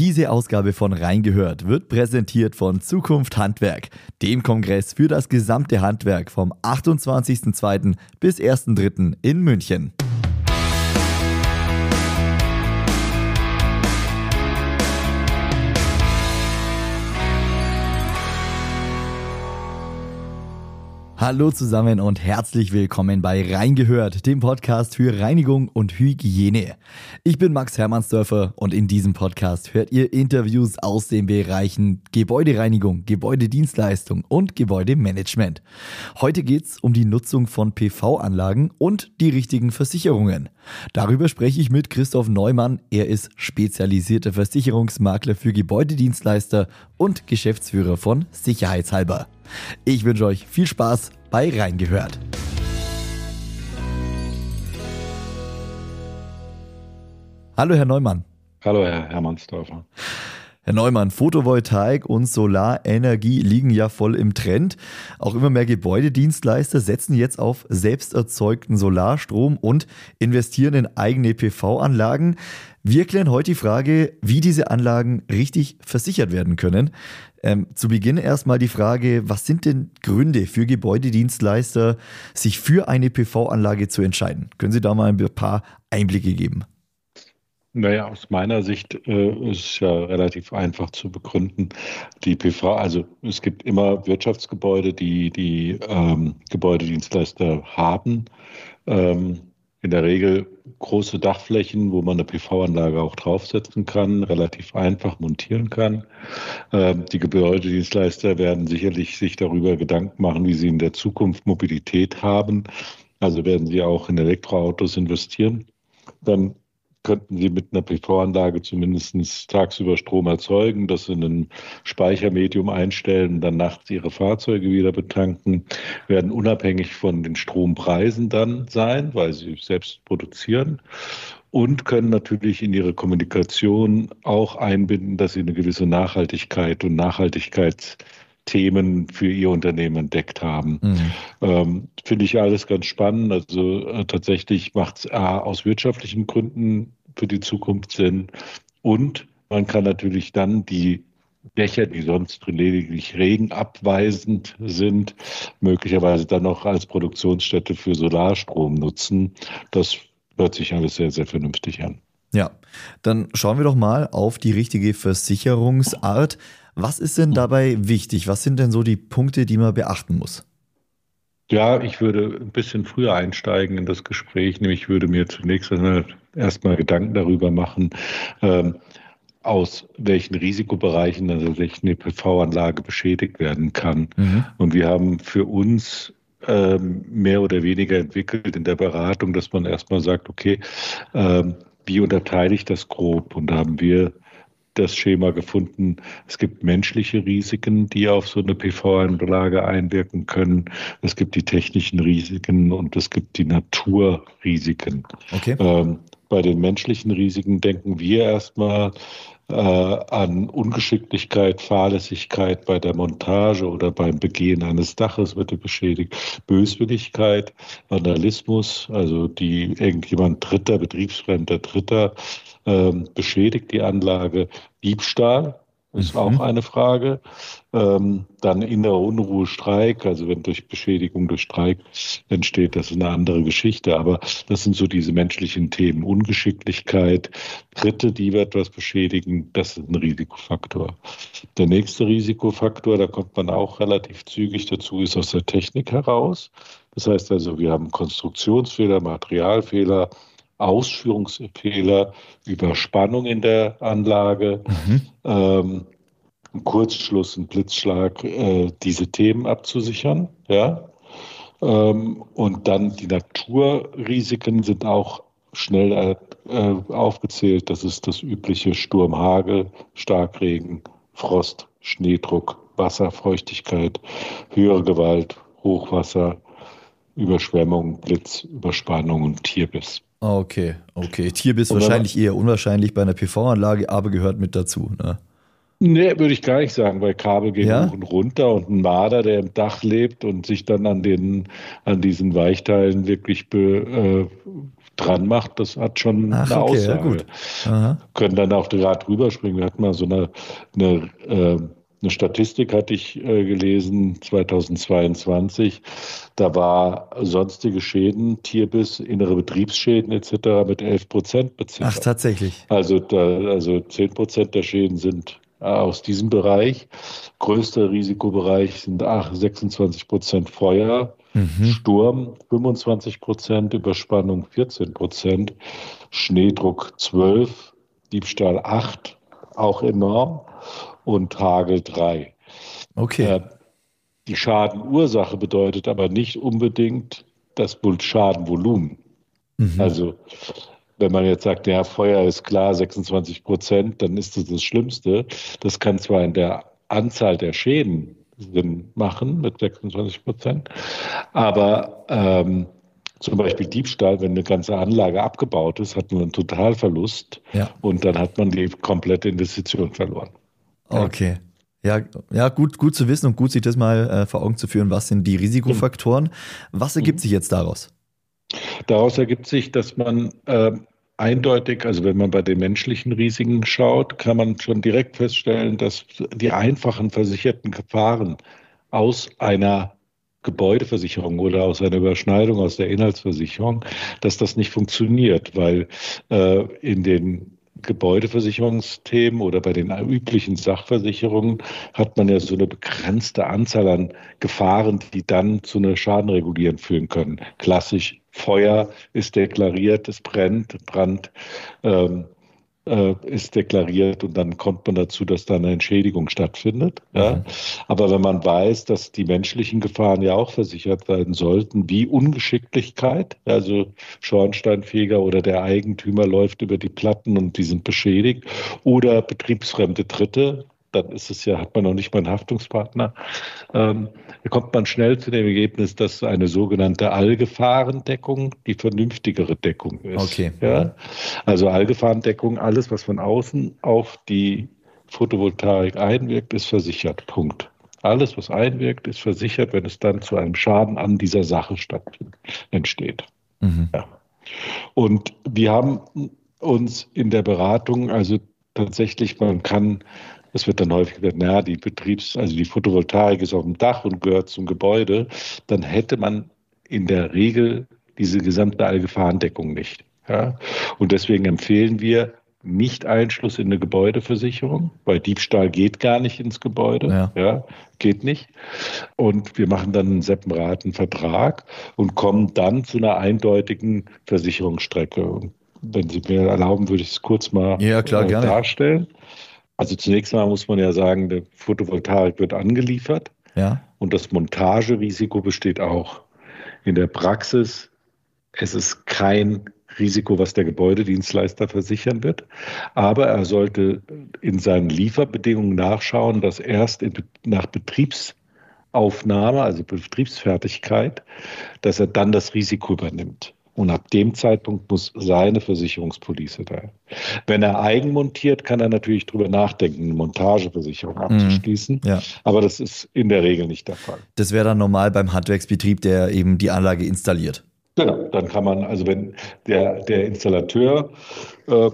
Diese Ausgabe von Reingehört wird präsentiert von Zukunft Handwerk, dem Kongress für das gesamte Handwerk vom 28.02. bis 1.03. in München. Hallo zusammen und herzlich willkommen bei Reingehört, dem Podcast für Reinigung und Hygiene. Ich bin Max Hermannsdörfer und in diesem Podcast hört ihr Interviews aus den Bereichen Gebäudereinigung, Gebäudedienstleistung und Gebäudemanagement. Heute geht's um die Nutzung von PV-Anlagen und die richtigen Versicherungen. Darüber spreche ich mit Christoph Neumann. Er ist spezialisierter Versicherungsmakler für Gebäudedienstleister und Geschäftsführer von Sicherheitshalber. Ich wünsche euch viel Spaß bei Reingehört. Hallo, Herr Neumann. Hallo, Herr Hermannsdorfer. Herr Neumann, Photovoltaik und Solarenergie liegen ja voll im Trend. Auch immer mehr Gebäudedienstleister setzen jetzt auf selbsterzeugten Solarstrom und investieren in eigene PV-Anlagen. Wir klären heute die Frage, wie diese Anlagen richtig versichert werden können. Ähm, zu Beginn erstmal die Frage, was sind denn Gründe für Gebäudedienstleister, sich für eine PV-Anlage zu entscheiden? Können Sie da mal ein paar Einblicke geben? Naja, aus meiner Sicht äh, ist es ja relativ einfach zu begründen. Die PV, also es gibt immer Wirtschaftsgebäude, die die ähm, Gebäudedienstleister haben. Ähm, in der Regel große Dachflächen, wo man eine PV-Anlage auch draufsetzen kann, relativ einfach montieren kann. Ähm, die Gebäudedienstleister werden sicherlich sich darüber Gedanken machen, wie sie in der Zukunft Mobilität haben. Also werden sie auch in Elektroautos investieren. Dann könnten Sie mit einer PV-Anlage zumindest tagsüber Strom erzeugen, das in ein Speichermedium einstellen, dann nachts Ihre Fahrzeuge wieder betanken, werden unabhängig von den Strompreisen dann sein, weil sie selbst produzieren und können natürlich in ihre Kommunikation auch einbinden, dass sie eine gewisse Nachhaltigkeit und Nachhaltigkeits Themen für ihr Unternehmen entdeckt haben. Mhm. Ähm, Finde ich alles ganz spannend. Also äh, tatsächlich macht es aus wirtschaftlichen Gründen für die Zukunft Sinn. Und man kann natürlich dann die Dächer, die sonst lediglich regenabweisend sind, möglicherweise dann noch als Produktionsstätte für Solarstrom nutzen. Das hört sich alles sehr, sehr vernünftig an. Ja, dann schauen wir doch mal auf die richtige Versicherungsart. Was ist denn dabei wichtig? Was sind denn so die Punkte, die man beachten muss? Ja, ich würde ein bisschen früher einsteigen in das Gespräch, nämlich würde mir zunächst erstmal Gedanken darüber machen, ähm, aus welchen Risikobereichen also eine PV-Anlage beschädigt werden kann. Mhm. Und wir haben für uns ähm, mehr oder weniger entwickelt in der Beratung, dass man erstmal sagt, okay, ähm, wie unterteile ich das grob? Und da haben wir das Schema gefunden. Es gibt menschliche Risiken, die auf so eine PV-Anlage einwirken können. Es gibt die technischen Risiken und es gibt die Naturrisiken. Okay. Ähm, bei den menschlichen Risiken denken wir erstmal äh, an Ungeschicklichkeit, Fahrlässigkeit bei der Montage oder beim Begehen eines Daches wird er beschädigt, Böswilligkeit, Vandalismus, also die irgendjemand Dritter, betriebsfremder Dritter ähm, beschädigt die Anlage, Diebstahl, ist mhm. auch eine Frage. Ähm, dann innere Unruhe, Streik, also wenn durch Beschädigung durch Streik entsteht, das ist eine andere Geschichte. Aber das sind so diese menschlichen Themen. Ungeschicklichkeit, Dritte, die etwas beschädigen, das ist ein Risikofaktor. Der nächste Risikofaktor, da kommt man auch relativ zügig dazu, ist aus der Technik heraus. Das heißt also, wir haben Konstruktionsfehler, Materialfehler, Ausführungsfehler, Überspannung in der Anlage, mhm. ähm, ein Kurzschluss, ein Blitzschlag, äh, diese Themen abzusichern. Ja? Ähm, und dann die Naturrisiken sind auch schnell äh, aufgezählt. Das ist das übliche Sturm, Hagel, Starkregen, Frost, Schneedruck, Wasserfeuchtigkeit, höhere Gewalt, Hochwasser, Überschwemmung, Blitz, Überspannung und Tierbiss. Okay, okay. Tierbiss wahrscheinlich eher unwahrscheinlich bei einer PV-Anlage, aber gehört mit dazu. Ne? Nee, würde ich gar nicht sagen, weil Kabel gehen ja? hoch und runter und ein Marder, der im Dach lebt und sich dann an den an diesen Weichteilen wirklich be, äh, dran macht, das hat schon Ach, eine okay, Aussage. Ja, gut. Aha. Können dann auch gerade rüberspringen. Wir hatten mal so eine, eine, äh, eine Statistik, hatte ich äh, gelesen, 2022. Da war sonstige Schäden, Tierbiss, innere Betriebsschäden etc. mit 11 Prozent beziffert. Ach, tatsächlich. Also, da, also 10 Prozent der Schäden sind aus diesem Bereich. Größter Risikobereich sind 26 Prozent Feuer, mhm. Sturm 25 Prozent, Überspannung 14 Prozent, Schneedruck 12, Diebstahl 8, auch enorm, und Hagel 3. Okay. Äh, die Schadenursache bedeutet aber nicht unbedingt das Schadenvolumen. Mhm. Also wenn man jetzt sagt, ja, Feuer ist klar, 26 Prozent, dann ist das das Schlimmste. Das kann zwar in der Anzahl der Schäden Sinn machen mit 26 Prozent, aber ähm, zum Beispiel Diebstahl, wenn eine ganze Anlage abgebaut ist, hat man einen Totalverlust ja. und dann hat man die komplette Investition verloren. Okay. Ja, ja, gut, gut zu wissen und gut sich das mal äh, vor Augen zu führen, was sind die Risikofaktoren. Was ergibt mhm. sich jetzt daraus? Daraus ergibt sich, dass man äh, eindeutig, also wenn man bei den menschlichen Risiken schaut, kann man schon direkt feststellen, dass die einfachen versicherten Gefahren aus einer Gebäudeversicherung oder aus einer Überschneidung aus der Inhaltsversicherung, dass das nicht funktioniert, weil äh, in den Gebäudeversicherungsthemen oder bei den üblichen Sachversicherungen hat man ja so eine begrenzte Anzahl an Gefahren, die dann zu einer Schadenregulierung führen können. Klassisch Feuer ist deklariert, es brennt, Brand ähm, äh, ist deklariert und dann kommt man dazu, dass da eine Entschädigung stattfindet. Ja. Mhm. Aber wenn man weiß, dass die menschlichen Gefahren ja auch versichert werden sollten, wie Ungeschicklichkeit, also Schornsteinfeger oder der Eigentümer läuft über die Platten und die sind beschädigt, oder betriebsfremde Dritte, dann ist es ja, hat man noch nicht mal einen Haftungspartner. Ähm, da kommt man schnell zu dem Ergebnis, dass eine sogenannte Allgefahrendeckung die vernünftigere Deckung ist. Okay. Ja? Also Allgefahrendeckung, alles, was von außen auf die Photovoltaik einwirkt, ist versichert. Punkt. Alles, was einwirkt, ist versichert, wenn es dann zu einem Schaden an dieser Sache stattfindet, entsteht. Mhm. Ja. Und wir haben uns in der Beratung, also tatsächlich, man kann es wird dann häufig gesagt, naja, die Betriebs-, also die Photovoltaik ist auf dem Dach und gehört zum Gebäude. Dann hätte man in der Regel diese gesamte Allgefahrendeckung nicht. Ja? Und deswegen empfehlen wir nicht Einschluss in eine Gebäudeversicherung, weil Diebstahl geht gar nicht ins Gebäude. Ja. ja. geht nicht. Und wir machen dann einen separaten Vertrag und kommen dann zu einer eindeutigen Versicherungsstrecke. Und wenn Sie mir erlauben, würde ich es kurz mal ja, klar, äh, darstellen. Also zunächst mal muss man ja sagen, der Photovoltaik wird angeliefert ja. und das Montagerisiko besteht auch. In der Praxis es ist kein Risiko, was der Gebäudedienstleister versichern wird, aber er sollte in seinen Lieferbedingungen nachschauen, dass erst in, nach Betriebsaufnahme, also Betriebsfertigkeit, dass er dann das Risiko übernimmt. Und ab dem Zeitpunkt muss seine Versicherungspolice da. Wenn er eigen montiert, kann er natürlich darüber nachdenken, eine Montageversicherung mhm. abzuschließen. Ja. Aber das ist in der Regel nicht der Fall. Das wäre dann normal beim Handwerksbetrieb, der eben die Anlage installiert. Genau, dann kann man, also wenn der, der Installateur äh,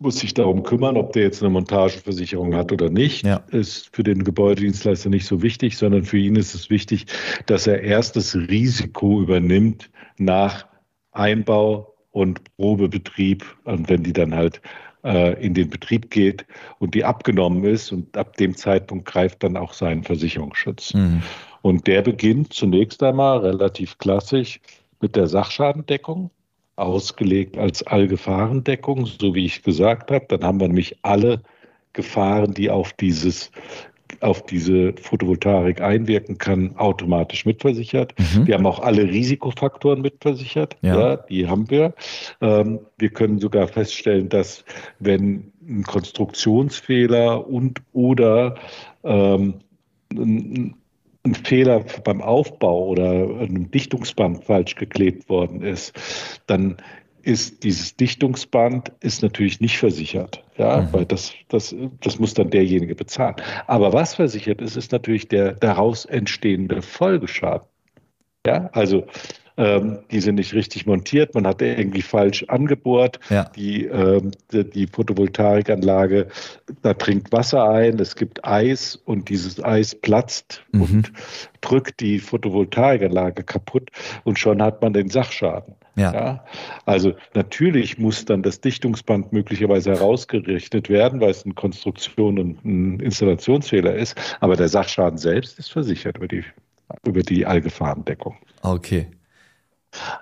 muss sich darum kümmern, ob der jetzt eine Montageversicherung hat oder nicht, ja. ist für den Gebäudedienstleister nicht so wichtig, sondern für ihn ist es wichtig, dass er erst das Risiko übernimmt nach Einbau und Probebetrieb und wenn die dann halt äh, in den Betrieb geht und die abgenommen ist und ab dem Zeitpunkt greift dann auch sein Versicherungsschutz. Mhm. Und der beginnt zunächst einmal relativ klassisch mit der Sachschadendeckung, ausgelegt als Allgefahrendeckung, so wie ich gesagt habe. Dann haben wir nämlich alle Gefahren, die auf dieses auf diese Photovoltaik einwirken kann, automatisch mitversichert. Mhm. Wir haben auch alle Risikofaktoren mitversichert. Ja. ja die haben wir. Ähm, wir können sogar feststellen, dass wenn ein Konstruktionsfehler und oder ähm, ein, ein Fehler beim Aufbau oder ein Dichtungsband falsch geklebt worden ist, dann ist dieses Dichtungsband ist natürlich nicht versichert, ja, mhm. weil das, das, das muss dann derjenige bezahlen. Aber was versichert ist, ist natürlich der daraus entstehende Folgeschaden. Ja, also ähm, die sind nicht richtig montiert, man hat irgendwie falsch angebohrt. Ja. Die, ähm, die, die, Photovoltaikanlage, da trinkt Wasser ein, es gibt Eis und dieses Eis platzt mhm. und drückt die Photovoltaikanlage kaputt und schon hat man den Sachschaden. Ja. ja. Also natürlich muss dann das Dichtungsband möglicherweise herausgerichtet werden, weil es eine Konstruktion und ein Installationsfehler ist, aber der Sachschaden selbst ist versichert über die, über die Allgefahrendeckung. Okay.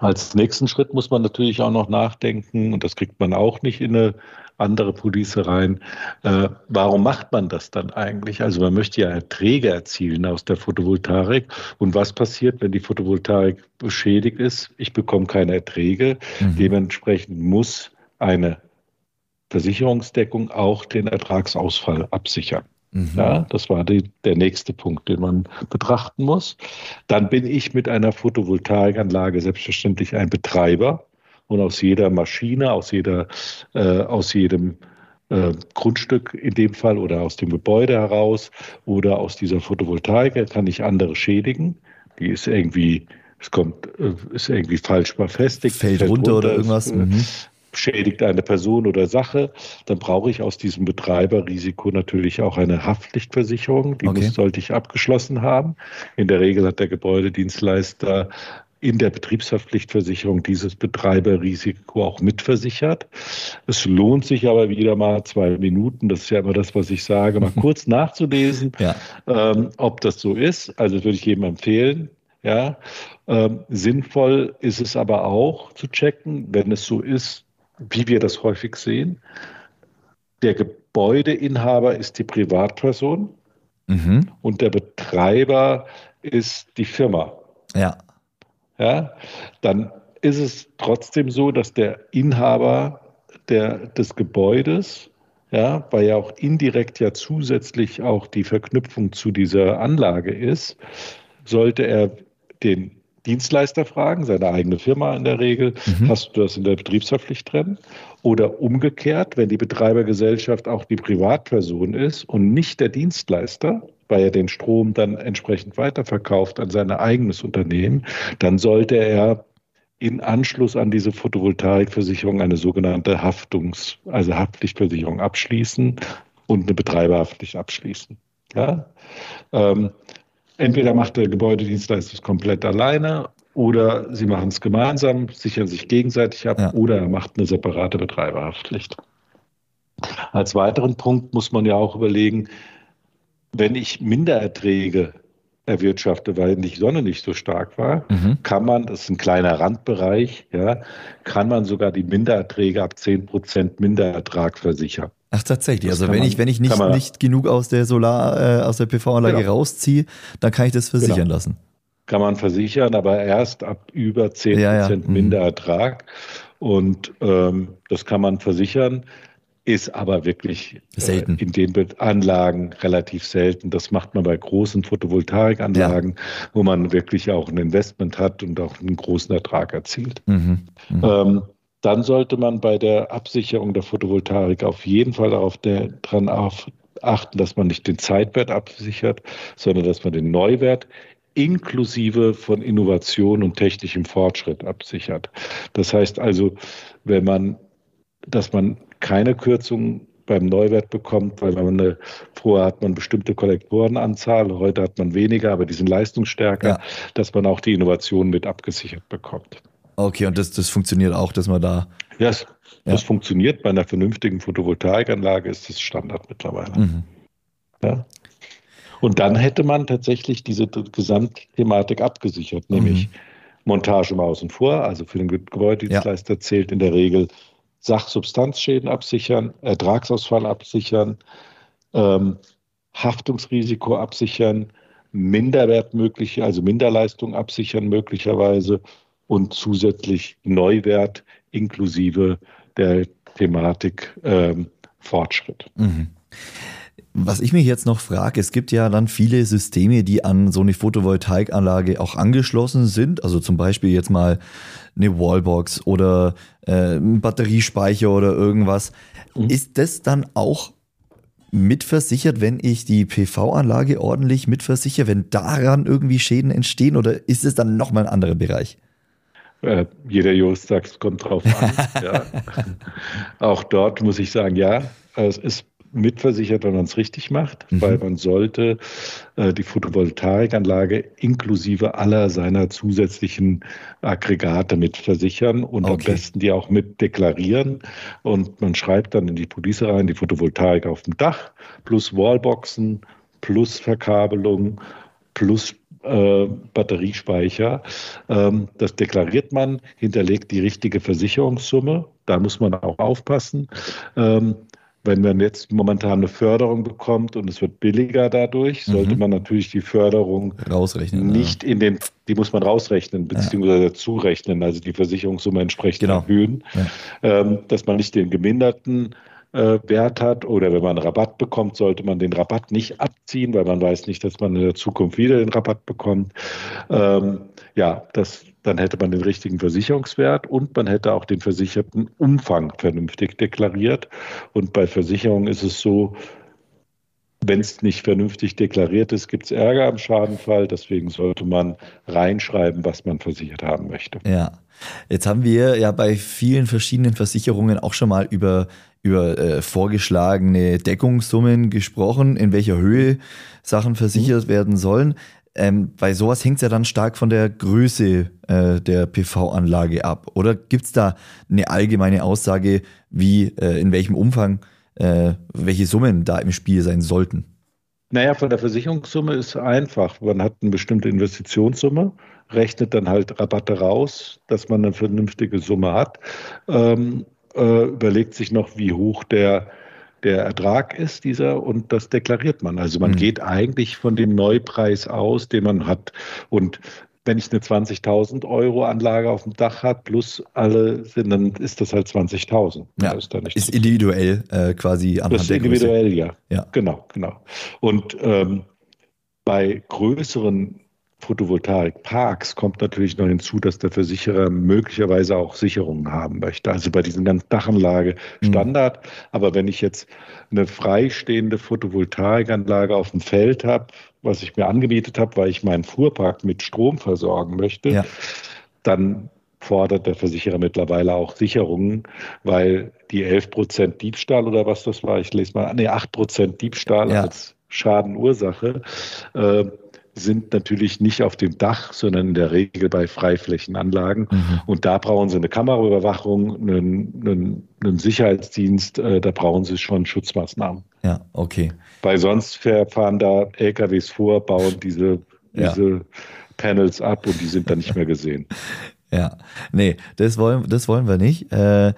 Als nächsten Schritt muss man natürlich auch noch nachdenken, und das kriegt man auch nicht in eine andere Police rein, äh, warum macht man das dann eigentlich? Also man möchte ja Erträge erzielen aus der Photovoltaik. Und was passiert, wenn die Photovoltaik beschädigt ist? Ich bekomme keine Erträge. Mhm. Dementsprechend muss eine Versicherungsdeckung auch den Ertragsausfall absichern. Mhm. Ja, das war die, der nächste Punkt, den man betrachten muss. Dann bin ich mit einer Photovoltaikanlage selbstverständlich ein Betreiber und aus jeder Maschine, aus, jeder, äh, aus jedem äh, Grundstück in dem Fall oder aus dem Gebäude heraus oder aus dieser Photovoltaik kann ich andere schädigen. Die ist irgendwie, es kommt, äh, ist irgendwie falsch befestigt. Fällt, fällt runter, runter, oder irgendwas. Äh, mhm schädigt eine Person oder Sache, dann brauche ich aus diesem Betreiberrisiko natürlich auch eine Haftpflichtversicherung. Die okay. muss, sollte ich abgeschlossen haben. In der Regel hat der Gebäudedienstleister in der Betriebshaftpflichtversicherung dieses Betreiberrisiko auch mitversichert. Es lohnt sich aber wieder mal zwei Minuten, das ist ja immer das, was ich sage, mal kurz nachzulesen, ja. ähm, ob das so ist. Also würde ich jedem empfehlen. Ja, ähm, sinnvoll ist es aber auch zu checken, wenn es so ist, wie wir das häufig sehen. Der Gebäudeinhaber ist die Privatperson mhm. und der Betreiber ist die Firma. Ja. Ja, dann ist es trotzdem so, dass der Inhaber der, des Gebäudes, ja, weil ja auch indirekt ja zusätzlich auch die Verknüpfung zu dieser Anlage ist, sollte er den Dienstleister fragen, seine eigene Firma in der Regel, mhm. hast du das in der Betriebshaftpflicht drin? Oder umgekehrt, wenn die Betreibergesellschaft auch die Privatperson ist und nicht der Dienstleister, weil er den Strom dann entsprechend weiterverkauft an sein eigenes Unternehmen, dann sollte er in Anschluss an diese Photovoltaikversicherung eine sogenannte Haftungs-, also Haftpflichtversicherung abschließen und eine Betreiberhaftpflicht abschließen. Ja? Ähm, Entweder macht der Gebäudedienstleister es komplett alleine oder sie machen es gemeinsam, sichern sich gegenseitig ab ja. oder er macht eine separate Betreiberhaftpflicht. Als weiteren Punkt muss man ja auch überlegen, wenn ich Mindererträge erwirtschafte, weil die Sonne nicht so stark war, mhm. kann man, das ist ein kleiner Randbereich, ja, kann man sogar die Mindererträge ab 10% Minderertrag versichern. Ach tatsächlich, das also wenn man, ich wenn ich nicht, nicht genug aus der Solar äh, aus der PV-Anlage genau. rausziehe, dann kann ich das versichern genau. lassen. Kann man versichern, aber erst ab über 10% ja, ja. Mhm. Minderertrag. Und ähm, das kann man versichern, ist aber wirklich selten. Äh, in den Anlagen relativ selten. Das macht man bei großen Photovoltaikanlagen, ja. wo man wirklich auch ein Investment hat und auch einen großen Ertrag erzielt. Mhm. Mhm. Ähm, dann sollte man bei der Absicherung der Photovoltaik auf jeden Fall darauf dran achten, dass man nicht den Zeitwert absichert, sondern dass man den Neuwert inklusive von Innovation und technischem Fortschritt absichert. Das heißt also, wenn man, dass man keine Kürzung beim Neuwert bekommt, weil man eine, vorher hat man bestimmte Kollektorenanzahl, heute hat man weniger, aber die sind leistungsstärker, ja. dass man auch die Innovation mit abgesichert bekommt. Okay, und das, das funktioniert auch, dass man da. Ja, das, ja. das funktioniert. Bei einer vernünftigen Photovoltaikanlage ist das Standard mittlerweile. Mhm. Ja. Und dann hätte man tatsächlich diese Gesamtthematik abgesichert, nämlich mhm. Montage mal außen vor. Also für den Gebäudedienstleister ja. zählt in der Regel Sachsubstanzschäden absichern, Ertragsausfall absichern, ähm, Haftungsrisiko absichern, Minderwert möglich, also Minderleistung absichern möglicherweise und zusätzlich Neuwert inklusive der Thematik ähm, Fortschritt. Mhm. Was ich mich jetzt noch frage, es gibt ja dann viele Systeme, die an so eine Photovoltaikanlage auch angeschlossen sind. Also zum Beispiel jetzt mal eine Wallbox oder äh, ein Batteriespeicher oder irgendwas. Mhm. Ist das dann auch mitversichert, wenn ich die PV-Anlage ordentlich mitversichere, wenn daran irgendwie Schäden entstehen oder ist es dann nochmal ein anderer Bereich? Äh, jeder Jurist sagt, es kommt drauf an. ja. Auch dort muss ich sagen, ja, es ist mitversichert, wenn man es richtig macht, mhm. weil man sollte äh, die Photovoltaikanlage inklusive aller seiner zusätzlichen Aggregate mitversichern und okay. am besten die auch mit deklarieren. Und man schreibt dann in die Police rein, die Photovoltaik auf dem Dach plus Wallboxen plus Verkabelung plus äh, Batteriespeicher. Ähm, das deklariert man, hinterlegt die richtige Versicherungssumme. Da muss man auch aufpassen. Ähm, wenn man jetzt momentan eine Förderung bekommt und es wird billiger dadurch, mhm. sollte man natürlich die Förderung rausrechnen. Nicht ja. in den, die muss man rausrechnen, beziehungsweise ja. zurechnen, also die Versicherungssumme entsprechend genau. erhöhen, ja. ähm, dass man nicht den geminderten äh, Wert hat oder wenn man einen Rabatt bekommt, sollte man den Rabatt nicht abziehen, weil man weiß nicht, dass man in der Zukunft wieder den Rabatt bekommt. Ähm, ja, das dann hätte man den richtigen Versicherungswert und man hätte auch den versicherten Umfang vernünftig deklariert. Und bei Versicherungen ist es so, wenn es nicht vernünftig deklariert ist, gibt es Ärger am Schadenfall. Deswegen sollte man reinschreiben, was man versichert haben möchte. Ja. Jetzt haben wir ja bei vielen verschiedenen Versicherungen auch schon mal über, über äh, vorgeschlagene Deckungssummen gesprochen, in welcher Höhe Sachen versichert mhm. werden sollen. Ähm, bei sowas hängt es ja dann stark von der Größe äh, der PV-Anlage ab. Oder gibt es da eine allgemeine Aussage, wie äh, in welchem Umfang äh, welche Summen da im Spiel sein sollten? Naja, von der Versicherungssumme ist einfach. Man hat eine bestimmte Investitionssumme, rechnet dann halt Rabatte raus, dass man eine vernünftige Summe hat, ähm, äh, überlegt sich noch, wie hoch der der Ertrag ist dieser und das deklariert man. Also man mhm. geht eigentlich von dem Neupreis aus, den man hat. Und wenn ich eine 20.000 Euro Anlage auf dem Dach hat, plus alle sind, dann ist das halt 20.000. Ja, ist, da ist individuell äh, quasi am Das ist individuell, ja. ja. Genau, genau. Und ähm, bei größeren Photovoltaikparks kommt natürlich noch hinzu, dass der Versicherer möglicherweise auch Sicherungen haben möchte. Also bei diesen ganzen Dachanlage mhm. Standard. Mhm. Aber wenn ich jetzt eine freistehende Photovoltaikanlage auf dem Feld habe, was ich mir angemietet habe, weil ich meinen Fuhrpark mit Strom versorgen möchte, ja. dann fordert der Versicherer mittlerweile auch Sicherungen, weil die 11 Prozent Diebstahl oder was das war, ich lese mal, nee, 8 Prozent Diebstahl ja. als Schadenursache, äh, sind natürlich nicht auf dem Dach, sondern in der Regel bei Freiflächenanlagen. Mhm. Und da brauchen sie eine Kameraüberwachung, einen, einen, einen Sicherheitsdienst, äh, da brauchen sie schon Schutzmaßnahmen. Ja, okay. Weil sonst fahren da LKWs vor, bauen diese, diese ja. Panels ab und die sind dann nicht mehr gesehen. Ja, nee, das wollen, das wollen wir nicht. Äh,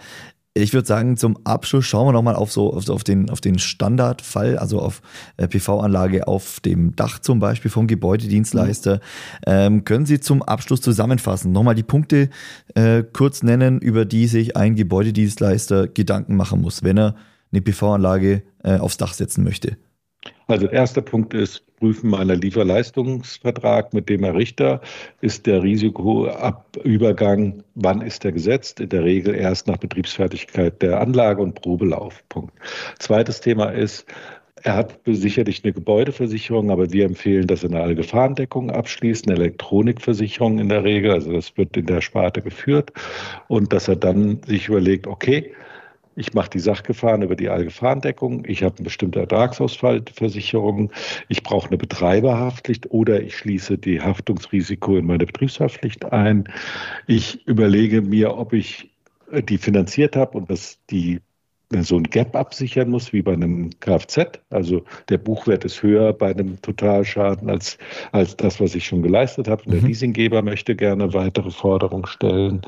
ich würde sagen, zum Abschluss schauen wir nochmal auf so auf, auf, den, auf den Standardfall, also auf äh, PV-Anlage auf dem Dach zum Beispiel vom Gebäudedienstleister. Mhm. Ähm, können Sie zum Abschluss zusammenfassen, nochmal die Punkte äh, kurz nennen, über die sich ein Gebäudedienstleister Gedanken machen muss, wenn er eine PV-Anlage äh, aufs Dach setzen möchte? Also erster Punkt ist, Prüfen meiner Lieferleistungsvertrag mit dem Errichter. Ist der Risikoübergang, wann ist er gesetzt? In der Regel erst nach Betriebsfertigkeit der Anlage und Probelauf. Punkt. Zweites Thema ist, er hat sicherlich eine Gebäudeversicherung, aber wir empfehlen, dass er eine Allgefahrendeckung abschließt, eine Elektronikversicherung in der Regel, also das wird in der Sparte geführt und dass er dann sich überlegt, okay, ich mache die Sachgefahren über die Allgefahrendeckung. Ich habe eine bestimmte Ertragsausfallversicherung. Ich brauche eine Betreiberhaftpflicht oder ich schließe die Haftungsrisiko in meine Betriebshaftpflicht ein. Ich überlege mir, ob ich die finanziert habe und dass die so ein Gap absichern muss wie bei einem Kfz. Also der Buchwert ist höher bei einem Totalschaden als, als das, was ich schon geleistet habe. Und der mhm. Leasinggeber möchte gerne weitere Forderungen stellen.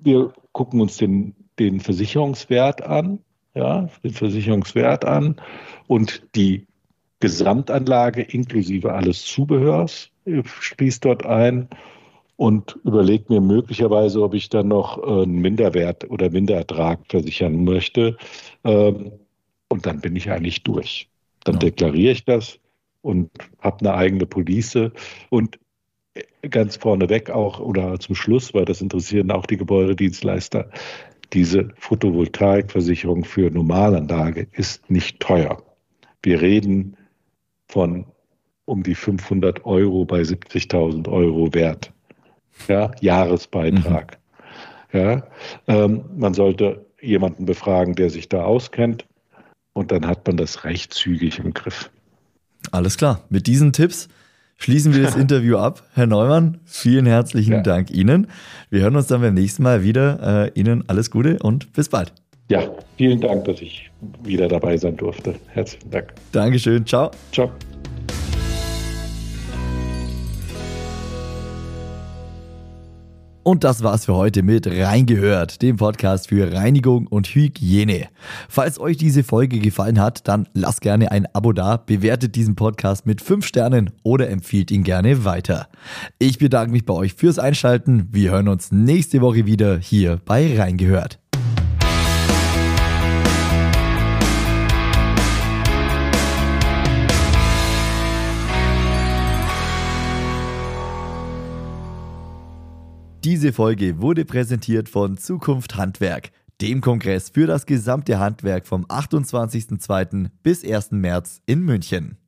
Wir gucken uns den den Versicherungswert an, ja, den Versicherungswert an und die Gesamtanlage inklusive alles Zubehörs schließt dort ein und überlegt mir möglicherweise, ob ich dann noch äh, einen Minderwert oder Minderertrag versichern möchte. Ähm, und dann bin ich eigentlich durch. Dann genau. deklariere ich das und habe eine eigene Police und ganz vorneweg auch oder zum Schluss, weil das interessieren auch die Gebäudedienstleister, diese Photovoltaikversicherung für Normalanlage ist nicht teuer. Wir reden von um die 500 Euro bei 70.000 Euro Wert. Ja, Jahresbeitrag. Mhm. Ja, ähm, man sollte jemanden befragen, der sich da auskennt und dann hat man das recht zügig im Griff. Alles klar. Mit diesen Tipps schließen wir das Interview ab. Herr Neumann, vielen herzlichen ja. Dank Ihnen. Wir hören uns dann beim nächsten Mal wieder. Äh, Ihnen alles Gute und bis bald. Ja, vielen Dank, dass ich wieder dabei sein durfte. Herzlichen Dank. Dankeschön. Ciao. Ciao. Und das war's für heute mit Reingehört, dem Podcast für Reinigung und Hygiene. Falls euch diese Folge gefallen hat, dann lasst gerne ein Abo da, bewertet diesen Podcast mit 5 Sternen oder empfiehlt ihn gerne weiter. Ich bedanke mich bei euch fürs Einschalten. Wir hören uns nächste Woche wieder hier bei Reingehört. Diese Folge wurde präsentiert von Zukunft Handwerk, dem Kongress für das gesamte Handwerk vom 28.02. bis 1. März in München.